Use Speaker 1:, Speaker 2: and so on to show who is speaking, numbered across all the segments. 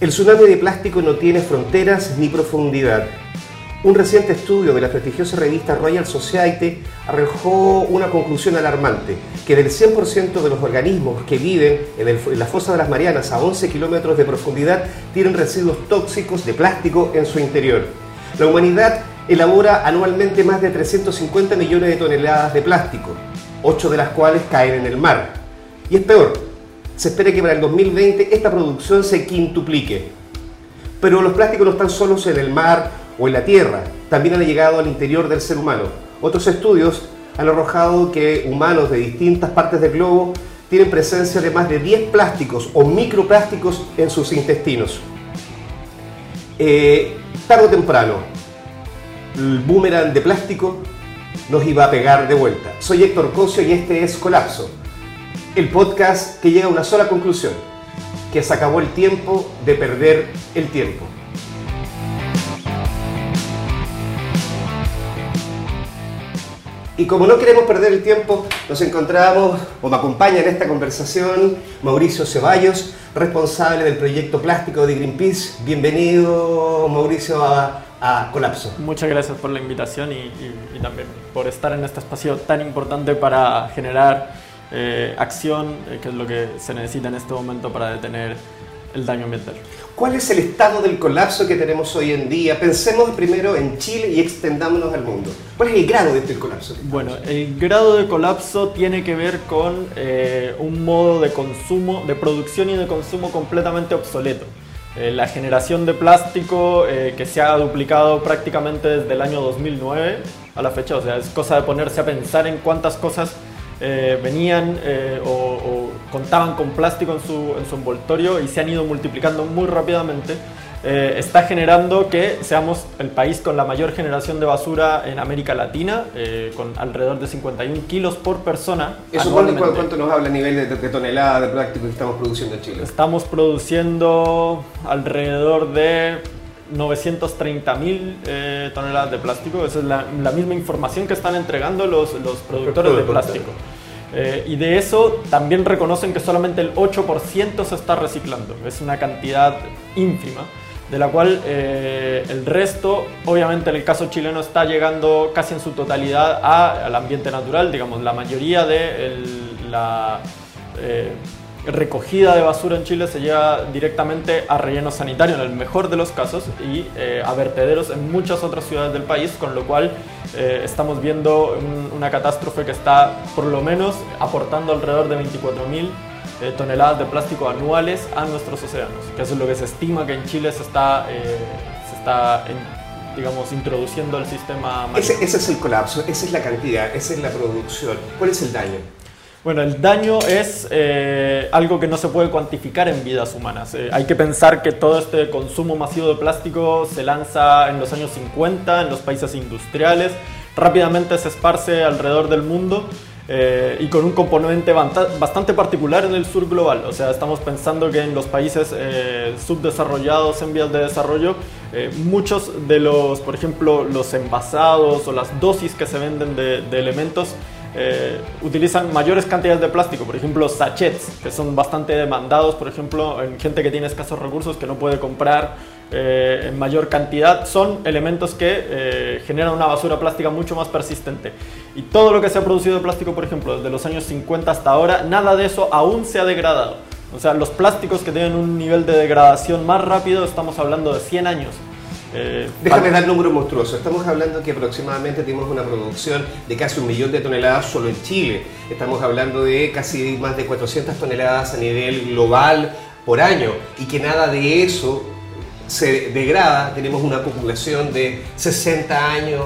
Speaker 1: El tsunami de plástico no tiene fronteras ni profundidad. Un reciente estudio de la prestigiosa revista Royal Society arrojó una conclusión alarmante, que del 100% de los organismos que viven en, en la fosa de las Marianas a 11 kilómetros de profundidad tienen residuos tóxicos de plástico en su interior. La humanidad elabora anualmente más de 350 millones de toneladas de plástico, 8 de las cuales caen en el mar. Y es peor, se espera que para el 2020 esta producción se quintuplique. Pero los plásticos no están solos en el mar o en la tierra, también han llegado al interior del ser humano. Otros estudios han arrojado que humanos de distintas partes del globo tienen presencia de más de 10 plásticos o microplásticos en sus intestinos. Eh, tarde o temprano, el boomerang de plástico nos iba a pegar de vuelta. Soy Héctor Cosio y este es Colapso, el podcast que llega a una sola conclusión, que se acabó el tiempo de perder el tiempo. Y como no queremos perder el tiempo, nos encontramos, o me acompaña en esta conversación, Mauricio Ceballos, responsable del proyecto plástico de Greenpeace. Bienvenido, Mauricio, a, Colapso.
Speaker 2: Muchas gracias por la invitación y, también por estar en este espacio tan importante para generar eh, acción, eh, que es lo que se necesita en este momento para detener el daño ambiental.
Speaker 1: ¿Cuál es el estado del colapso que tenemos hoy en día? Pensemos primero en Chile y extendámonos al mundo. ¿Cuál es el grado de este colapso?
Speaker 2: Bueno, el grado de colapso tiene que ver con eh, un modo de consumo, de producción y de consumo completamente obsoleto. Eh, la generación de plástico eh, que se ha duplicado prácticamente desde el año 2009 a la fecha, o sea, es cosa de ponerse a pensar en cuántas cosas eh, venían eh, o, contaban con plástico en su, en su, envoltorio y se han ido multiplicando muy rápidamente, eh, está generando que seamos el país con la mayor generación de basura en América Latina, con alrededor de 51 kilos por persona.
Speaker 1: ¿Eso cuánto, nos habla a nivel de, de toneladas de plástico que estamos produciendo en Chile?
Speaker 2: Estamos produciendo alrededor de 930.000 eh, toneladas de plástico. Esa es la, misma información que están entregando los, los productores de plástico. Eh, y de eso también reconocen que solamente el 8% se está reciclando. Es una cantidad ínfima, de la cual eh, el resto, obviamente en el caso chileno, está llegando casi en su totalidad al ambiente natural. Digamos, la mayoría de la recogida de basura en Chile se lleva directamente a relleno sanitario en el mejor de los casos y eh, a vertederos en muchas otras ciudades del país, con lo cual eh, estamos viendo una catástrofe que está por lo menos aportando alrededor de 24.000 eh, toneladas de plástico anuales a nuestros océanos, que eso es lo que se estima que en Chile se está, se está digamos, introduciendo el sistema
Speaker 1: Ese, ese es el colapso, esa es la cantidad, esa es la producción. ¿Cuál es el daño?
Speaker 2: Bueno, el daño es eh, algo que no se puede cuantificar en vidas humanas. Eh, hay que pensar que todo este consumo masivo de plástico se lanza en los años 50 en los países industriales, rápidamente se esparce alrededor del mundo eh, y con un componente bastante particular en el sur global. O sea, estamos pensando que en los países subdesarrollados en vías de desarrollo, muchos de los, por ejemplo, los envasados o las dosis que se venden de, de elementos, eh, utilizan mayores cantidades de plástico, por ejemplo sachets, que son bastante demandados, por ejemplo, en gente que tiene escasos recursos, que no puede comprar eh, en mayor cantidad, son elementos que eh, generan una basura plástica mucho más persistente. Y todo lo que se ha producido de plástico, por ejemplo, desde los años 50 hasta ahora, nada de eso aún se ha degradado. O sea, los plásticos que tienen un nivel de degradación más rápido, estamos hablando de 100 años.
Speaker 1: Eh, Déjame dar número monstruoso. Estamos hablando que aproximadamente tenemos una producción de casi un millón de toneladas solo en Chile. Estamos hablando de casi más de 400 toneladas a nivel global por año y que nada de eso se degrada. Tenemos una acumulación de 60 años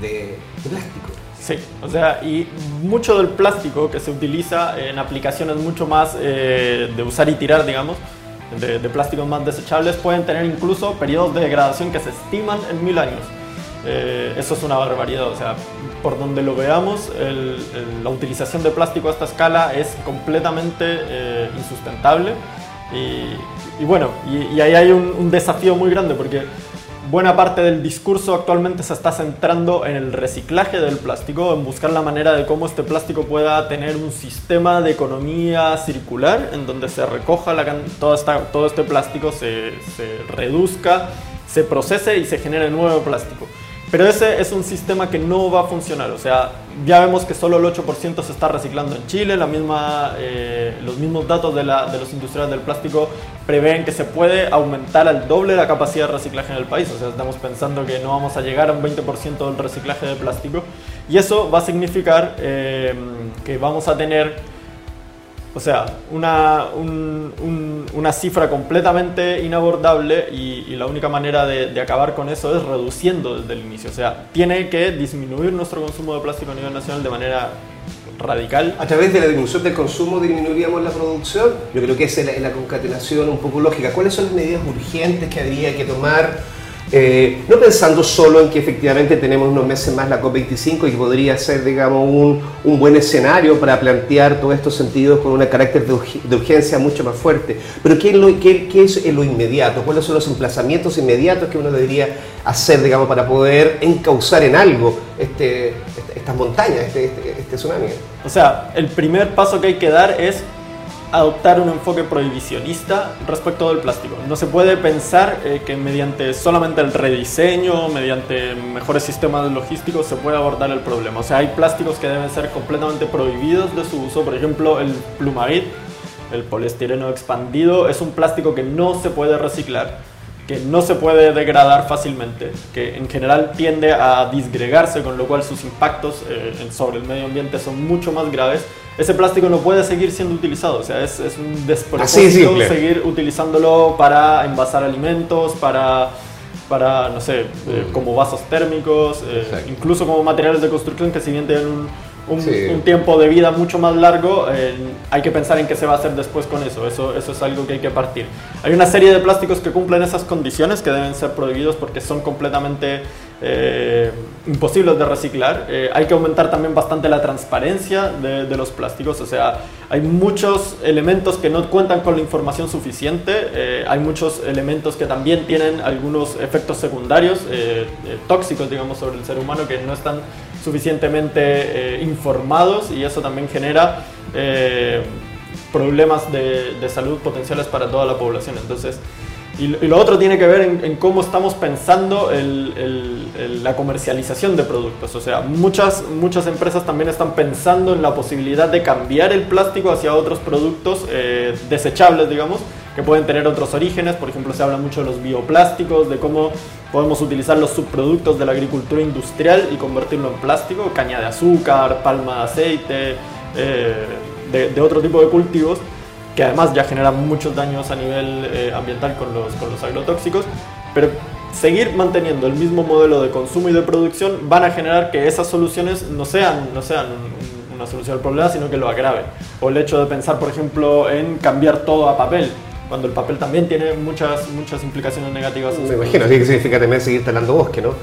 Speaker 1: de, plástico.
Speaker 2: Sí, o sea, y mucho del plástico que se utiliza en aplicaciones mucho más eh, de usar y tirar, digamos, de, plásticos más desechables pueden tener incluso periodos de degradación que se estiman en mil años. Eh, eso es una barbaridad, o sea, por donde lo veamos, la utilización de plástico a esta escala es completamente eh, insustentable. Y, bueno, y, ahí hay un, desafío muy grande porque buena parte del discurso actualmente se está centrando en el reciclaje del plástico, en buscar la manera de cómo este plástico pueda tener un sistema de economía circular en donde se recoja la, todo, esta, todo este plástico, se, reduzca, se procese y se genere nuevo plástico. Pero ese es un sistema que no va a funcionar. O sea, ya vemos que solo el 8% se está reciclando en Chile. La misma, eh, los mismos datos de, los industriales del plástico prevén que se puede aumentar al doble la capacidad de reciclaje en el país. O sea, estamos pensando que no vamos a llegar a un 20% del reciclaje de plástico. Y eso va a significar eh, que vamos a tener o sea, una, una cifra completamente inabordable y, la única manera de, acabar con eso es reduciendo desde el inicio. O sea, tiene que disminuir nuestro consumo de plástico a nivel nacional de manera radical.
Speaker 1: A través de la disminución del consumo disminuiríamos la producción. Yo creo que esa es la concatenación un poco lógica. ¿Cuáles son las medidas urgentes que habría que tomar? Eh, no pensando solo en que efectivamente tenemos unos meses más la COP25 y podría ser, digamos, un, un buen escenario para plantear todos estos sentidos con un carácter de, urgencia mucho más fuerte. Pero ¿qué es, lo, qué, qué es lo inmediato? ¿Cuáles son los emplazamientos inmediatos que uno debería hacer, digamos, para poder encauzar en algo este, este estas montañas, este, este, este tsunami?
Speaker 2: O sea, el primer paso que hay que dar es adoptar un enfoque prohibicionista respecto del plástico. No se puede pensar eh, que mediante solamente el rediseño, mediante mejores sistemas logísticos, se puede abordar el problema. O sea, hay plásticos que deben ser completamente prohibidos de su uso. Por ejemplo, el plumavit, el poliestireno expandido, es un plástico que no se puede reciclar, que no se puede degradar fácilmente, que en general tiende a disgregarse, con lo cual sus impactos eh, sobre el medio ambiente son mucho más graves ese plástico no puede seguir siendo utilizado. O sea, es, es un despropósito seguir utilizándolo para envasar alimentos, para, para no sé, eh, mm. como vasos térmicos, eh, incluso como materiales de construcción que si bien tienen un, un, tiempo de vida mucho más largo, eh, hay que pensar en qué se va a hacer después con eso. eso. Eso es algo que hay que partir. Hay una serie de plásticos que cumplen esas condiciones que deben ser prohibidos porque son completamente eh, imposibles de reciclar. Eh, hay que aumentar también bastante la transparencia de, de, los plásticos, o sea, hay muchos elementos que no cuentan con la información suficiente, hay muchos elementos que también tienen algunos efectos secundarios tóxicos, digamos, sobre el ser humano que no están suficientemente eh, informados y eso también genera eh, problemas de, de, salud potenciales para toda la población. Entonces, y, lo otro tiene que ver en, cómo estamos pensando el, la comercialización de productos. O sea, muchas, muchas empresas también están pensando en la posibilidad de cambiar el plástico hacia otros productos eh, desechables, digamos, que pueden tener otros orígenes. Por ejemplo, se habla mucho de los bioplásticos, de cómo podemos utilizar los subproductos de la agricultura industrial y convertirlo en plástico, caña de azúcar, palma de aceite, eh, de, otro tipo de cultivos que además ya generan muchos daños a nivel eh, ambiental con los, con los agrotóxicos, pero seguir manteniendo el mismo modelo de consumo y de producción van a generar que esas soluciones no sean, no sean una solución al problema, sino que lo agraven. O el hecho de pensar, por ejemplo, en cambiar todo a papel cuando el papel también tiene muchas, muchas implicaciones negativas.
Speaker 1: Me imagino, así que significa también seguir talando bosque, ¿no?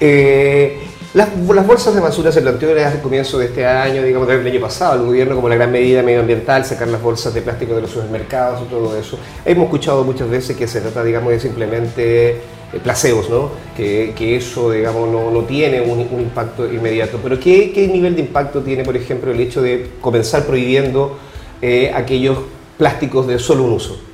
Speaker 1: Eh, las, las, bolsas de basura se planteó desde el comienzo de este año, digamos, del año pasado, el gobierno como la gran medida medioambiental, sacar las bolsas de plástico de los supermercados y todo eso. Hemos escuchado muchas veces que se trata, digamos, de simplemente eh, placebos, ¿no? Que, que, eso, digamos, no, no tiene un, un, impacto inmediato. Pero ¿qué, ¿qué, nivel de impacto tiene, por ejemplo, el hecho de comenzar prohibiendo eh, aquellos plásticos de solo un uso?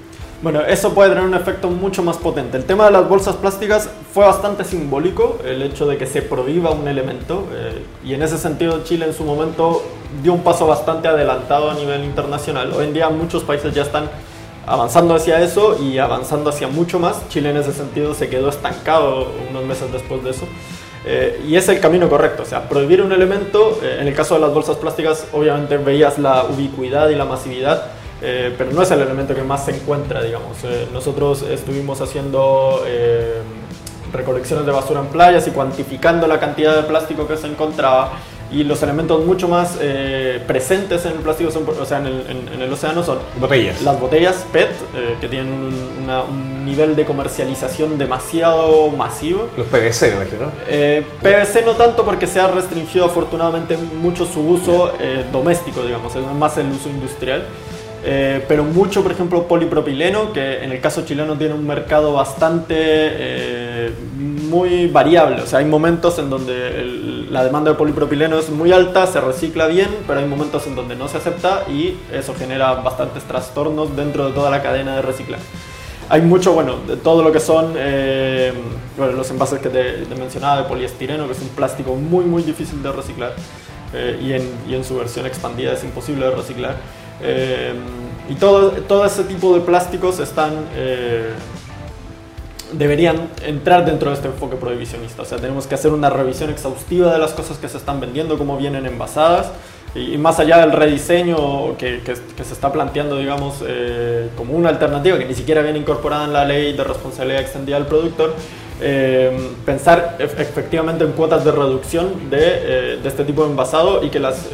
Speaker 2: Bueno, eso puede tener un efecto mucho más potente. El tema de las bolsas plásticas fue bastante simbólico, el hecho de que se prohíba un elemento, eh, y en ese sentido Chile en su momento dio un paso bastante adelantado a nivel internacional. Hoy en día muchos países ya están avanzando hacia eso y avanzando hacia mucho más. Chile en ese sentido se quedó estancado unos meses después de eso. Eh, y es el camino correcto, o sea, prohibir un elemento, eh, en el caso de las bolsas plásticas obviamente veías la ubicuidad y la masividad, eh, pero no es el elemento que más se encuentra, digamos. Eh, nosotros estuvimos haciendo eh, recolecciones de basura en playas y cuantificando la cantidad de plástico que se encontraba y los elementos mucho más presentes en el plástico, son, o sea, en el, en, el, océano son
Speaker 1: botellas.
Speaker 2: las botellas PET, que tienen un, un, nivel de comercialización demasiado masivo.
Speaker 1: Los PVC, me imagino.
Speaker 2: PVC no tanto porque se ha restringido afortunadamente mucho su uso doméstico, digamos, es más el uso industrial. Eh, pero mucho, por ejemplo, polipropileno, que en el caso chileno tiene un mercado bastante eh, muy variable. O sea, hay momentos en donde la demanda de polipropileno es muy alta, se recicla bien, pero hay momentos en donde no se acepta y eso genera bastantes trastornos dentro de toda la cadena de reciclaje. Hay mucho, bueno, de todo lo que son eh, bueno, los envases que te, mencionaba de poliestireno, que es un plástico muy, muy difícil de reciclar eh, y, en, y, en, su versión expandida es imposible de reciclar. Y todo, todo ese tipo de plásticos están deberían entrar dentro de este enfoque prohibicionista. O sea, tenemos que hacer una revisión exhaustiva de las cosas que se están vendiendo, cómo vienen envasadas, y, más allá del rediseño que, que, se está planteando, digamos, eh, como una alternativa que ni siquiera viene incorporada en la ley de responsabilidad extendida del productor, eh, pensar efectivamente en cuotas de reducción de, eh, de, este tipo de envasado y que las,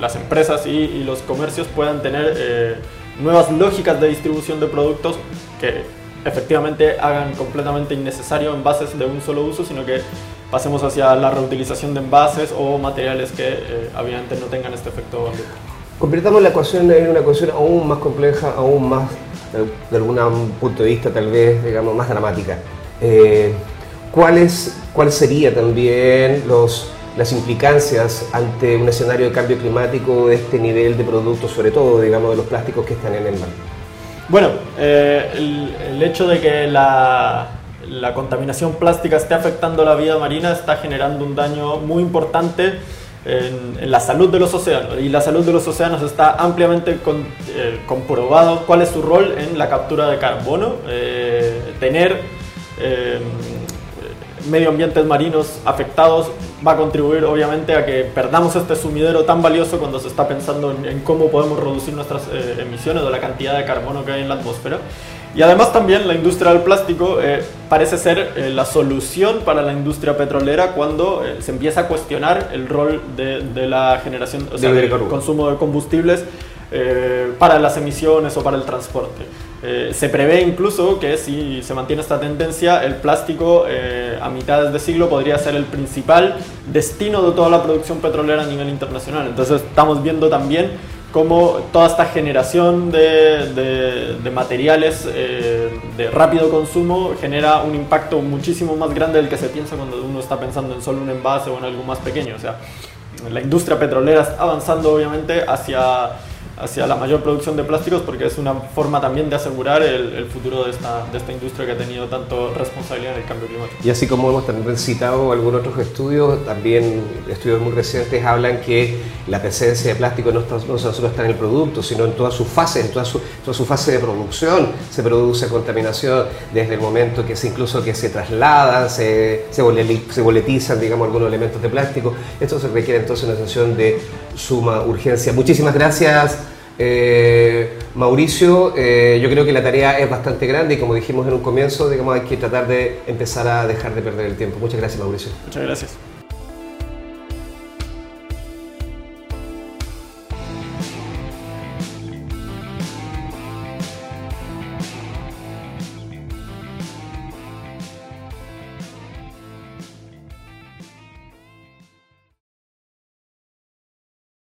Speaker 2: las empresas y, y, los comercios puedan tener nuevas lógicas de distribución de productos que efectivamente hagan completamente innecesario envases de un solo uso, sino que pasemos hacia la reutilización de envases o materiales que eh, obviamente no tengan este efecto.
Speaker 1: Convirtamos la ecuación en una ecuación aún más compleja, aún más, de, algún punto de vista tal vez, digamos, más dramática. Eh, ¿cuáles, ¿Cuál sería también los, las implicancias ante un escenario de cambio climático de este nivel de productos, sobre todo, digamos, de los plásticos que están en el mar?
Speaker 2: Bueno, eh, el, hecho de que la, contaminación plástica esté afectando la vida marina está generando un daño muy importante en, la salud de los océanos. Y la salud de los océanos está ampliamente eh, comprobado cuál es su rol en la captura de carbono. Eh, tener medio ambientes marinos afectados va a contribuir obviamente a que perdamos este sumidero tan valioso cuando se está pensando en, cómo podemos reducir nuestras eh, emisiones o la cantidad de carbono que hay en la atmósfera. Y además también la industria del plástico eh, parece ser eh, la solución para la industria petrolera cuando se empieza a cuestionar el rol de, de la generación, o sea, del consumo de combustibles para las emisiones o para el transporte. Eh, se prevé incluso que si se mantiene esta tendencia, el plástico eh, a mitad de siglo podría ser el principal destino de toda la producción petrolera a nivel internacional. Entonces estamos viendo también cómo toda esta generación de, de, materiales eh, de rápido consumo genera un impacto muchísimo más grande del que se piensa cuando uno está pensando en solo un envase o en algo más pequeño. O sea, la industria petrolera está avanzando obviamente hacia hacia la mayor producción de plásticos porque es una forma también de asegurar el, futuro de esta, de esta, industria que ha tenido tanto responsabilidad en el cambio climático.
Speaker 1: Y así como hemos también citado algunos otros estudios, también estudios muy recientes hablan que la presencia de plástico no, solo está en el producto, sino en todas sus fases, en toda su, toda su fase de producción se produce contaminación desde el momento que se incluso que se trasladan, se, se, boletizan, digamos, algunos elementos de plástico. Esto se requiere entonces una sesión de suma urgencia. Muchísimas gracias. Eh, Mauricio, eh, yo creo que la tarea es bastante grande y como dijimos en un comienzo, digamos, hay que tratar de empezar a dejar de perder el tiempo. Muchas gracias, Mauricio.
Speaker 2: Muchas gracias.